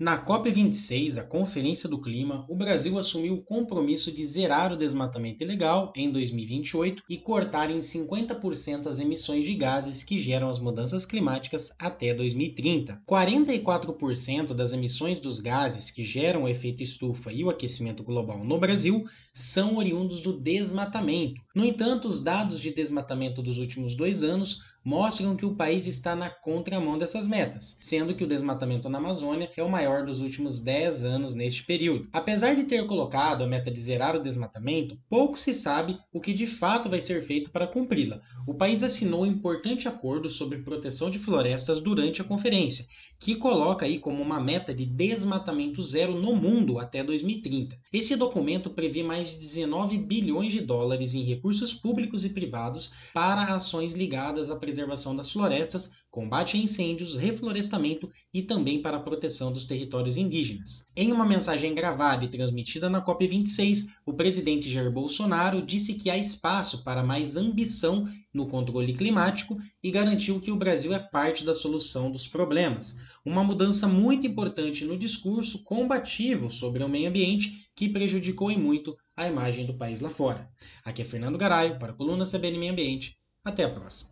Na COP26, a Conferência do Clima, o Brasil assumiu o compromisso de zerar o desmatamento ilegal em 2028 e cortar em 50% as emissões de gases que geram as mudanças climáticas até 2030. 44% das emissões dos gases que geram o efeito estufa e o aquecimento global no Brasil são oriundos do desmatamento. No entanto, os dados de desmatamento dos últimos dois anos mostram que o país está na contramão dessas metas, sendo que o desmatamento na Amazônia é o maior dos últimos 10 anos neste período. Apesar de ter colocado a meta de zerar o desmatamento, pouco se sabe o que de fato vai ser feito para cumpri-la. O país assinou um importante acordo sobre proteção de florestas durante a conferência, que coloca aí como uma meta de desmatamento zero no mundo até 2030. Esse documento prevê mais de 19 bilhões de dólares em recursos públicos e privados para ações ligadas à preservação das florestas, combate a incêndios, reflorestamento e também para a proteção dos territórios indígenas. Em uma mensagem gravada e transmitida na COP26, o presidente Jair Bolsonaro disse que há espaço para mais ambição no controle climático e garantiu que o Brasil é parte da solução dos problemas. Uma mudança muito importante no discurso combativo sobre o meio ambiente que prejudicou e muito a imagem do país lá fora. Aqui é Fernando Garaio para a coluna CBN Meio Ambiente. Até a próxima.